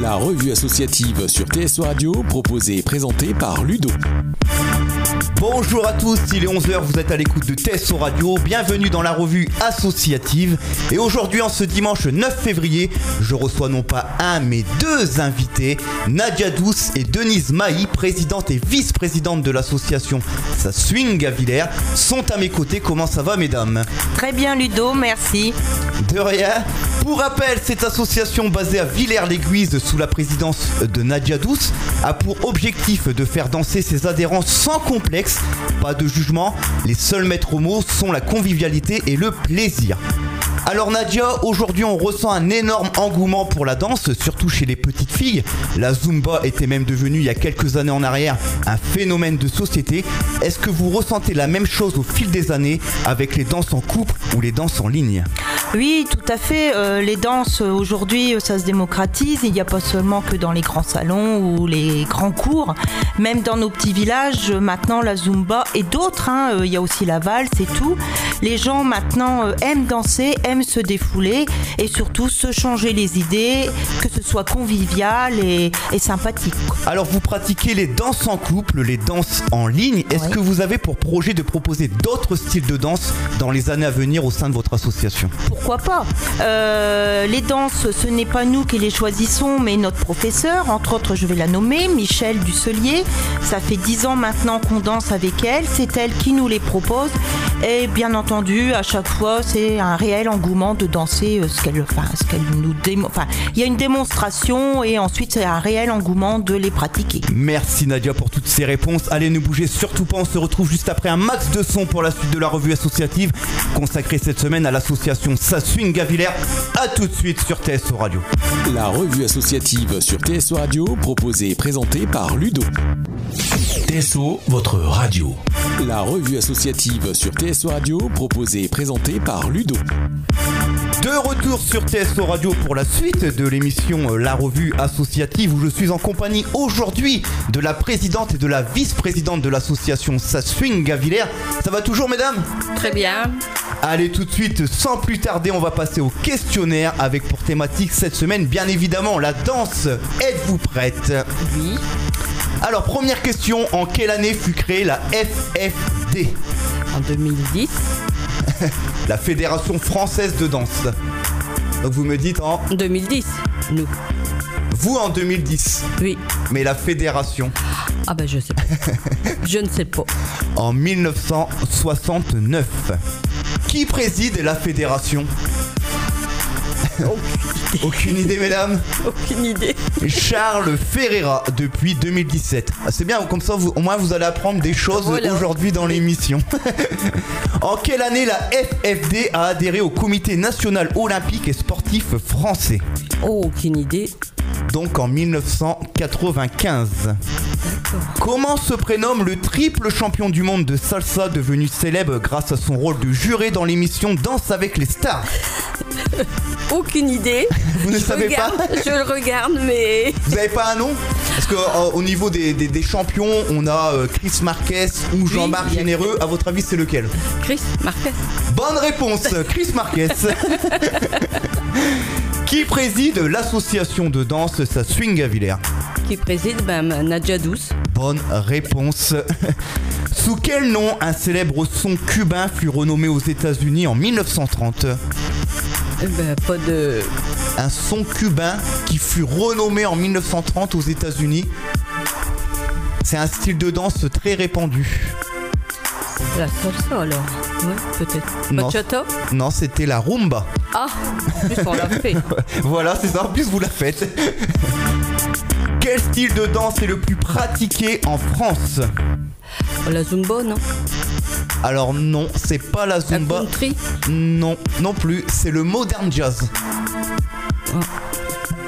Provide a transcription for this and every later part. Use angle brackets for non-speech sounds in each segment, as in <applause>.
La revue associative sur TSO Radio, proposée et présentée par Ludo. Bonjour à tous, il est 11h, vous êtes à l'écoute de TSO Radio, bienvenue dans la revue associative. Et aujourd'hui, en ce dimanche 9 février, je reçois non pas un mais deux invités, Nadia Douce et Denise Maï, présidente et vice-présidente de l'association Ça Swing à Villers, sont à mes côtés. Comment ça va, mesdames? Très bien, Ludo, merci. De rien. Pour rappel, cette association basée à Villers-l'Aiguise sous la présidence de Nadia Douce a pour objectif de faire danser ses adhérents sans complexe, pas de jugement, les seuls maîtres mots sont la convivialité et le plaisir. Alors Nadia, aujourd'hui on ressent un énorme engouement pour la danse, surtout chez les petites filles. La Zumba était même devenue il y a quelques années en arrière un phénomène de société. Est-ce que vous ressentez la même chose au fil des années avec les danses en couple ou les danses en ligne? Oui, tout à fait. Euh, les danses aujourd'hui, ça se démocratise. Il n'y a pas seulement que dans les grands salons ou les grands cours. Même dans nos petits villages, maintenant la Zumba et d'autres, hein, euh, il y a aussi la valse et tout. Les gens maintenant euh, aiment danser, aiment se défouler et surtout se changer les idées, que ce soit convivial et, sympathique. Alors vous pratiquez les danses en couple, les danses en ligne. Est-ce que vous avez pour projet de proposer d'autres styles de danse dans les années à venir au sein de votre association? Pourquoi pas euh, Les danses, ce n'est pas nous qui les choisissons, mais notre professeur, entre autres je vais la nommer, Michel Dusselier. Ça fait dix ans maintenant qu'on danse avec elle, c'est elle qui nous les propose. Et bien entendu, à chaque fois, c'est un réel engouement de danser euh, ce qu'elle enfin, ce qu'elle nous enfin il y a une démonstration et ensuite c'est un réel engouement de les pratiquer. Merci Nadia pour toutes ces réponses. Allez ne bougez surtout pas, on se retrouve juste après un max de son pour la suite de la revue associative consacrée cette semaine à l'association Swing Gavillers. A tout de suite sur TSO Radio. La revue associative sur TSO Radio proposée et présentée par Ludo. TSO, votre radio. La revue associative sur TSO Radio proposée et présentée par Ludo. De retour sur TSO Radio pour la suite de l'émission euh, La Revue Associative où je suis en compagnie aujourd'hui de la présidente et de la vice-présidente de l'association Swing Gavillers. Ça va toujours mesdames? Très bien. Allez tout de suite, sans plus tarder, on va passer au questionnaire avec pour thématique cette semaine bien évidemment la danse. Êtes-vous prête? Oui. Alors première question, en quelle année fut créée la FFD En 2010. <laughs> la Fédération française de danse. Donc vous me dites en 2010, nous. Vous en 2010 Oui. Mais la fédération Ah ben je sais pas. <laughs> je ne sais pas. En 1969. Qui préside la fédération? <laughs> Aucune idée, mesdames Aucune idée. Charles Ferreira depuis 2017. Ah, c'est bien, comme ça, au moins vous allez apprendre des choses aujourd'hui dans l'émission. <laughs> en quelle année la FFD a adhéré au Comité national olympique et sportif français? Oh, Aucune idée. Donc en 1995. Comment se prénomme le triple champion du monde de salsa devenu célèbre grâce à son rôle de juré dans l'émission Danse avec les stars? <laughs> Aucune idée. Vous ne savez pas? Je le regarde, mais. Vous n'avez pas un nom? Parce qu'au au niveau des, champions, on a euh, Chris Marquez ou Jean-Marc Généreux. À votre avis, c'est lequel? Chris Marquez. Bonne réponse, Chris Marquez. <laughs> Qui préside l'association de danse Sa Swing à Villers Qui préside ben, Nadia Douce. Bonne réponse. <laughs> Sous quel nom un célèbre son cubain fut renommé aux États-Unis en 1930 eh ben, Pas de. Un son cubain qui fut renommé en 1930 aux États-Unis. C'est un style de danse très répandu. La salsa alors Ouais, peut-être. Non, c'était la rumba. Ah, en plus on l'a fait. <laughs> voilà, c'est ça, en plus vous la faites. <laughs> Quel style de danse est le plus pratiqué en France? La zumba, non Alors non, c'est pas la zumba. La country Non, non plus, c'est le modern jazz. Ah.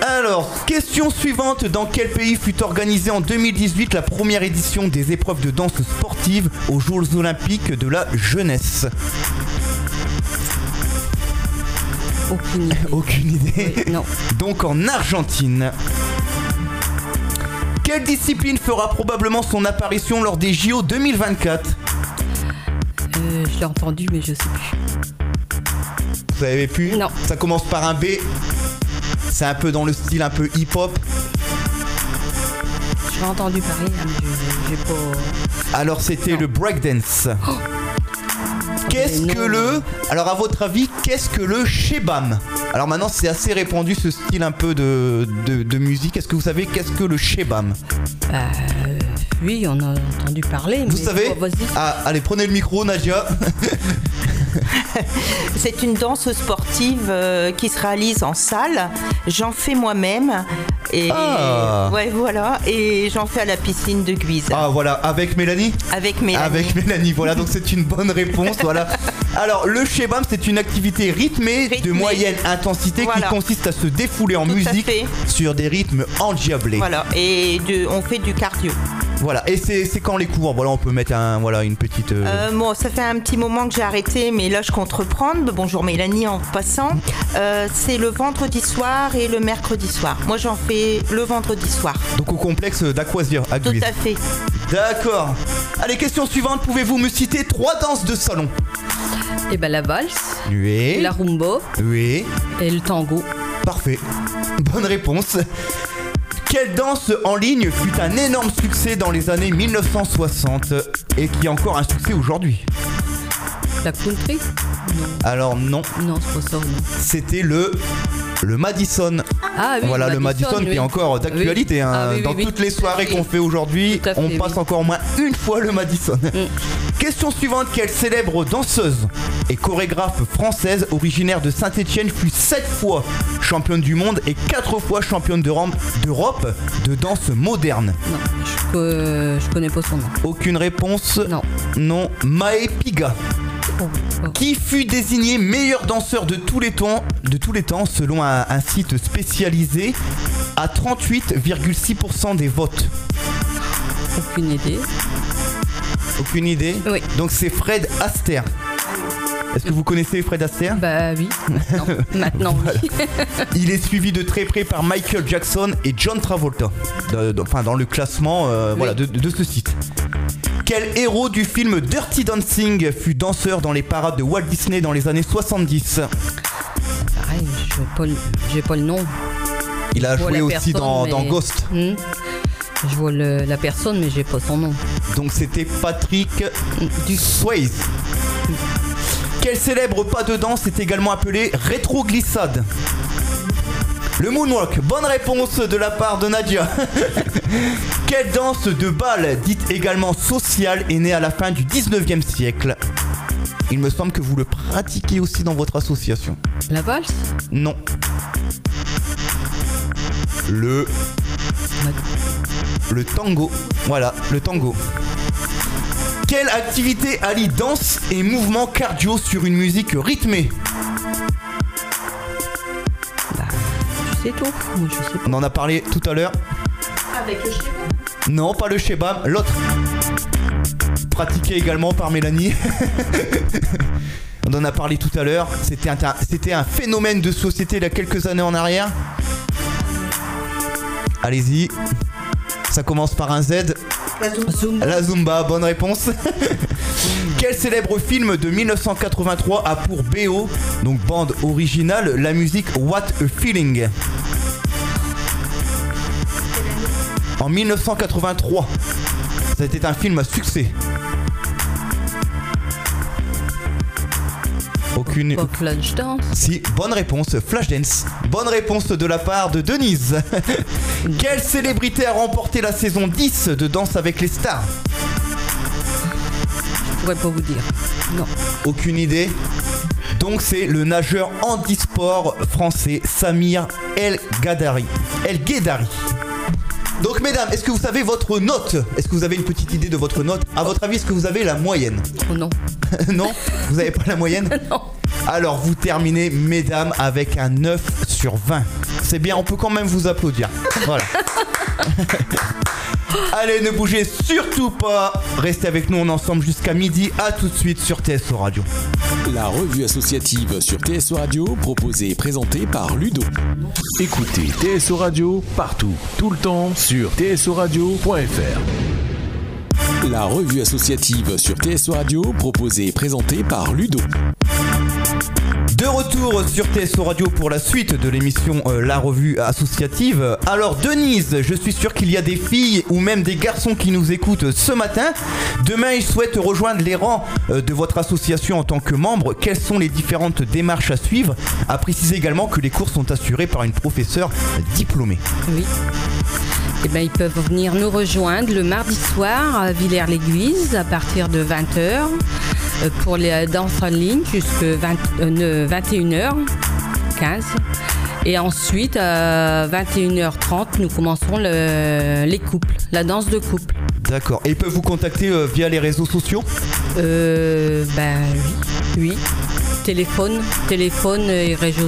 Alors, question suivante. Dans quel pays fut organisée en 2018 la première édition des épreuves de danse sportive aux Jeux olympiques de la jeunesse? Aucune idée. <laughs> Aucune idée Non. Donc en Argentine. Quelle discipline fera probablement son apparition lors des JO 2024 euh, Je l'ai entendu, mais je sais plus. Vous avez pu? Non. Ça commence par un B C'est un peu dans le style un peu hip-hop. J'ai entendu parler, hein, mais j'ai pas. Alors c'était le breakdance. Oh. Qu'est-ce que le. Alors à votre avis, qu'est-ce que le shebam Alors maintenant c'est assez répandu ce style un peu de, de, de musique. Est-ce que vous savez qu'est-ce que le shebam Bah, euh, oui, on a entendu parler. Vous mais savez bon, Vas-y. Ah allez prenez le micro Nadia. <laughs> <laughs> C'est une danse sportive euh, qui se réalise en salle. J'en fais moi-même. Et Ah. ouais, voilà. Et j'en fais à la piscine de Guise. Ah voilà, avec Mélanie Avec Mélanie. Avec Mélanie, voilà, donc c'est une bonne réponse, voilà. <laughs> Alors, le shebam, c'est une activité rythmée, de moyenne intensité Voilà. qui consiste à se défouler en Tout musique sur des rythmes endiablés. Voilà. Et de- on fait du cardio. Voilà, et c'est quand les cours? Voilà, on peut mettre un, voilà, une petite. euh, Euh, bon, ça fait un petit moment que j'ai arrêté, mais là je compte reprendre. Bonjour Mélanie en passant. Euh, c'est le vendredi soir et le mercredi soir. Moi j'en fais le vendredi soir. Donc au complexe d'Aquasir à Tout à fait. D'accord. Allez, question suivante. Pouvez-vous me citer trois danses de salon? Et ben la valse, Oui. la rumba Oui. et le tango. Parfait. Bonne réponse. Quelle danse en ligne fut un énorme succès dans les années 1960 et qui est encore un succès aujourd'hui? La country? Alors non, Non, non c'est pas ça, non. c'était le le Madison. Ah oui, voilà le Madison qui oui. est encore d'actualité. Oui. hein. Ah oui, Dans toutes les soirées qu'on fait aujourd'hui, on. Mm. passe encore au moins une fois le Madison. Question suivante quelle célèbre danseuse et chorégraphe française originaire de Saint-Étienne fut sept fois championne du monde et quatre fois championne d'Europe d'Europe de danse moderne? Non, je connais pas son nom. Aucune réponse? Non. Non. Mae Piga. Oh, oh. Qui fut désigné meilleur danseur de tous les temps, de tous les temps selon un, un site spécialisé à 38,6% des votes? Aucune idée. Aucune idée Oui. Donc c'est Fred Astaire. Est-ce que vous connaissez Fred Astaire? Bah oui. Non, <laughs> maintenant oui. <laughs> Il est suivi de très près par Michael Jackson et John Travolta. De- de- enfin dans le classement euh, voilà, de, de ce site. Quel héros du film Dirty Dancing fut danseur dans les parades de Walt Disney dans les années 70 Pareil, je vois pas le, j'ai pas le nom. Il a Je vois joué la aussi personne, dans, mais- dans Ghost. Hmm. Je vois le- la personne, mais j'ai pas son nom. Donc c'était Patrick Du Swayze. Quel célèbre pas de danse est également appelé rétroglissade? Le moonwalk, bonne réponse de la part de Nadia. <laughs> Quelle danse de bal, dite également sociale, est née à la fin du 19e siècle? Il me semble que vous le pratiquez aussi dans votre association. la valse? Non. Le le tango. Voilà, le tango. Quelle activité allie danse et mouvement cardio sur une musique rythmée? Tu sais tout Moi je sais pas. On en a parlé tout à l'heure. Avec le schéma. Non, pas le shebam, l'autre. Pratiqué également par Mélanie. <laughs> On en a parlé tout à l'heure. C'était un, c'était un phénomène de société il y a quelques années en arrière. Allez-y. Ça commence par un Z. Zumba. La Zumba, bonne réponse. <laughs> Quel célèbre film de 1983 a pour BO, donc bande originale, la musique What a Feeling? En 1983. C'était un film à succès. Aucune. Pas Flash Dance. Si, bonne réponse, Flashdance. Bonne réponse de la part de Denise. <laughs> Quelle célébrité a remporté la saison 10 de Danse avec les stars? Je pourrais pas vous dire. Non. Aucune idée? Donc c'est le nageur handisport français Samir El Gadari. El Guedari. Donc mesdames, est-ce que vous savez votre note? Est-ce que vous avez une petite idée de votre note? À votre avis, est-ce que vous avez la moyenne? Oh non. <laughs> Non? Vous n'avez pas la moyenne? <laughs> Non. Alors vous terminez, mesdames, avec un 9 sur 20. C'est bien, on peut quand même vous applaudir. Voilà. <laughs> <gasps> Allez, ne bougez surtout pas. Restez avec nous, on est ensemble jusqu'à midi. À tout de suite sur TSO Radio. La revue associative sur TSO Radio, proposée et présentée par Ludo. Écoutez TSO Radio partout, tout le temps sur tsoradio.fr. La revue associative sur TSO Radio, proposée et présentée par Ludo. De retour sur TSO Radio pour la suite de l'émission euh, La Revue Associative. Alors Denise, je suis sûr qu'il y a des filles ou même des garçons qui nous écoutent ce matin. Demain, ils souhaitent rejoindre les rangs euh, de votre association en tant que membre. Quelles sont les différentes démarches à suivre? À préciser également que les cours sont assurés par une professeure diplômée. Oui. Eh ben, ils peuvent venir nous rejoindre le mardi soir à Villers-l'Aiguise à partir de 20h euh, pour les danses en ligne jusqu'à 21h15. Et ensuite, à 21h30, nous commencerons les couples, la danse de couple. D'accord. Et ils peuvent vous contacter euh, via les réseaux sociaux? Euh, Ben oui. Téléphone, téléphone et réseau.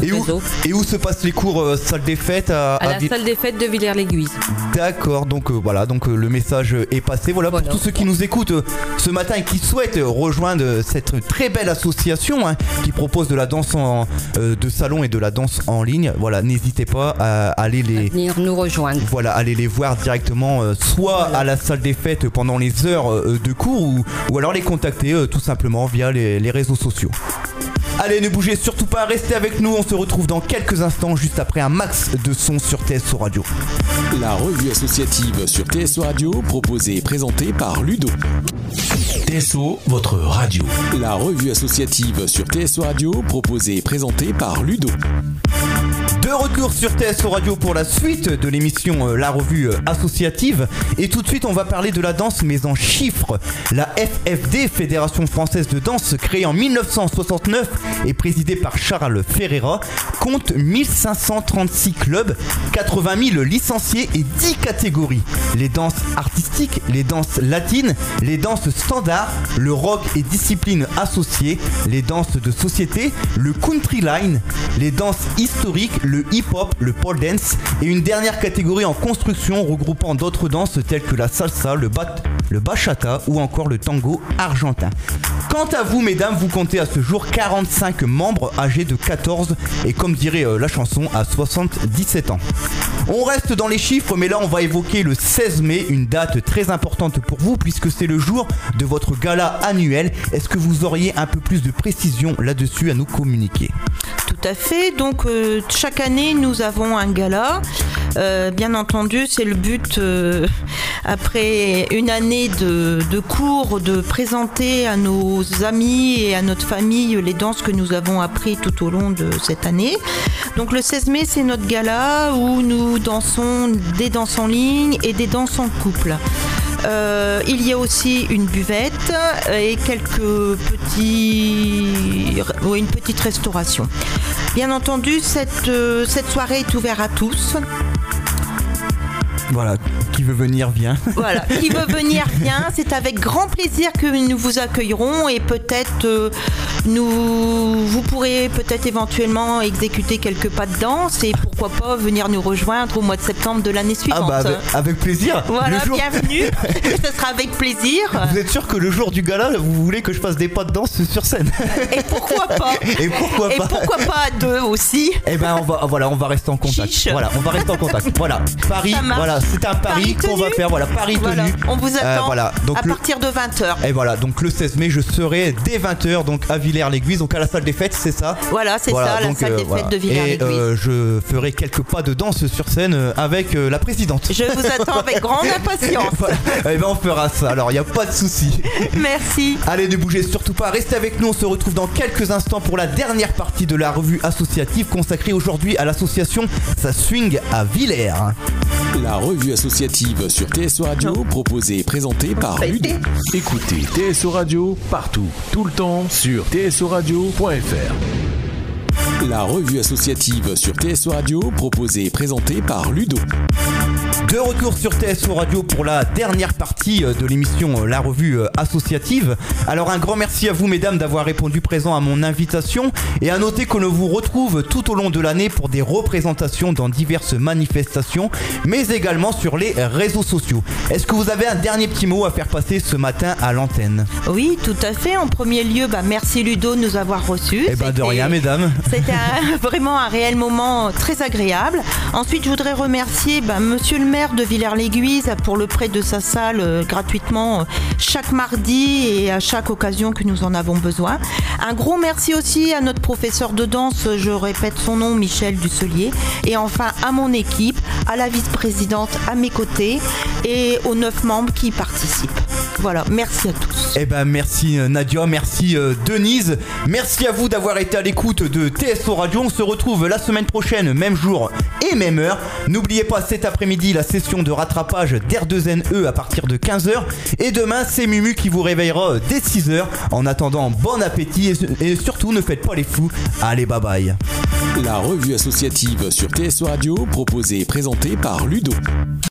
Et où, et où se passent les cours euh, salle des fêtes À, la salle des fêtes de Villers-l'Aiguise. D'accord, donc euh, voilà, donc euh, le message est passé. Voilà, pour tous ceux qui nous écoutent ce matin et qui souhaitent rejoindre cette très belle association hein, qui propose de la danse en, de salon et de la danse en ligne. Voilà, n'hésitez pas à aller les venir nous rejoindre. Voilà, aller les voir directement, soit à la salle des fêtes pendant les heures de cours ou, ou alors les contacter tout simplement via les réseaux sociaux. Allez, ne bougez surtout pas, restez avec nous, on se retrouve dans quelques instants juste après un max de son sur TSO Radio. La revue associative sur TSO Radio, proposée et présentée par Ludo. TSO, votre radio. La revue associative sur TSO Radio, proposée et présentée par Ludo. De retour sur TSO Radio pour la suite de l'émission euh, La Revue euh, Associative. Et tout de suite, on va parler de la danse, mais en chiffres. La FFD, Fédération Française de Danse, créée en 1969 et présidée par Charles Ferreira, compte 1536 clubs, 80 000 licenciés et 10 catégories. Les danses artistiques, les danses latines, les danses standards, le rock et disciplines associées, les danses de société, le country line, les danses historiques, le hip-hop, le pole dance et une dernière catégorie en construction regroupant d'autres danses telles que la salsa, le, bachata ou encore le tango argentin. Quant à vous, mesdames, vous comptez à ce jour 45 membres âgés de 14 et comme dirait euh, la chanson, à 77 ans. On reste dans les chiffres, mais là on va évoquer le 16 mai, une date très importante pour vous puisque c'est le jour de votre gala annuel. Est-ce que vous auriez un peu plus de précision là-dessus à nous communiquer? Tout à fait. Donc euh, chaque année nous avons un gala. Euh, bien entendu, c'est le but <laughs> après une année de, de, cours de présenter à nos amis et à notre famille les danses que nous avons appris tout au long de cette année. Donc le 16 mai, c'est notre gala où nous dansons des danses en ligne et des danses en couple. Euh, il y a aussi une buvette et quelques petits, une petite restauration. Bien entendu, cette, euh, cette soirée est ouverte à tous. Voilà, qui veut venir vient. <laughs> Voilà, qui veut venir vient. C'est avec grand plaisir que nous vous accueillerons et peut-être euh, nous, vous pourrez peut-être éventuellement exécuter quelques pas de danse et pourquoi pas venir nous rejoindre au mois de septembre de l'année suivante. Ah bah avec, plaisir. Voilà, bienvenue. <laughs> Ce sera avec plaisir. Vous êtes sûr que le jour du gala, vous voulez que je fasse des pas de danse sur scène? Et pourquoi pas <laughs> Et pourquoi pas? Et pourquoi pas à deux aussi Eh ben on va voilà, on va rester en contact. Voilà, on va rester en contact. Voilà, Paris, voilà, c'est un pari, qu'on va faire. Voilà, Paris tenu. On vous attend. Euh, voilà, donc à partir de 20h. Et voilà, donc le 16 mai, je serai dès 20h donc à Villers-l'Aiguise, donc à la salle des fêtes, c'est ça Voilà, c'est ça, la salle des euh, fêtes de Villers-l'Aiguise. Et euh, je ferai quelques pas de danse sur scène avec la présidente. Je vous attends avec grande <laughs> impatience. Et eh ben on fera ça. Alors, il n'y a pas de souci. Merci. Allez, ne bougez surtout pas. Restez avec nous. On se retrouve dans quelques instants pour la dernière partie de la revue associative consacrée aujourd'hui à l'association Ça Swing à Villers. La revue associative sur TSO Radio, proposée et présentée par Ludo. Écoutez TSO Radio partout, tout le temps sur tsoradio.fr. La revue associative sur TSO Radio, proposée et présentée par Ludo. De retour sur TSO Radio pour la dernière partie euh, de l'émission euh, La Revue euh, Associative. Alors un grand merci à vous mesdames d'avoir répondu présent à mon invitation et à noter qu'on vous retrouve tout au long de l'année pour des représentations dans diverses manifestations mais également sur les réseaux sociaux. Est-ce que vous avez un dernier petit mot à faire passer ce matin à l'antenne? Oui, tout à fait. En premier lieu, bah, merci Ludo de nous avoir reçus. Eh ben de rien mesdames. <laughs> C'était <laughs> vraiment un réel moment très agréable. Ensuite, je voudrais remercier ben, monsieur le maire de Villers-l'Aiguise pour le prêt de sa salle euh, gratuitement euh, chaque mardi et à chaque occasion que nous en avons besoin. Un gros merci aussi à notre professeur de danse, je répète son nom, Michel Dusselier. Et enfin à mon équipe, à la vice-présidente à mes côtés et aux neuf membres qui participent. Voilà, merci à tous. Eh ben merci euh, Nadia, merci Denise, merci à vous d'avoir été à l'écoute de TSO Radio. On se retrouve la semaine prochaine, même jour et même heure. N'oubliez pas cet après-midi la session de rattrapage d'R2NE à partir de 15h. Et demain, c'est Mumu qui vous réveillera dès 6h. En attendant, bon appétit et, surtout ne faites pas les fous. Allez, bye bye. La revue associative sur TSO Radio, proposée et présentée par Ludo.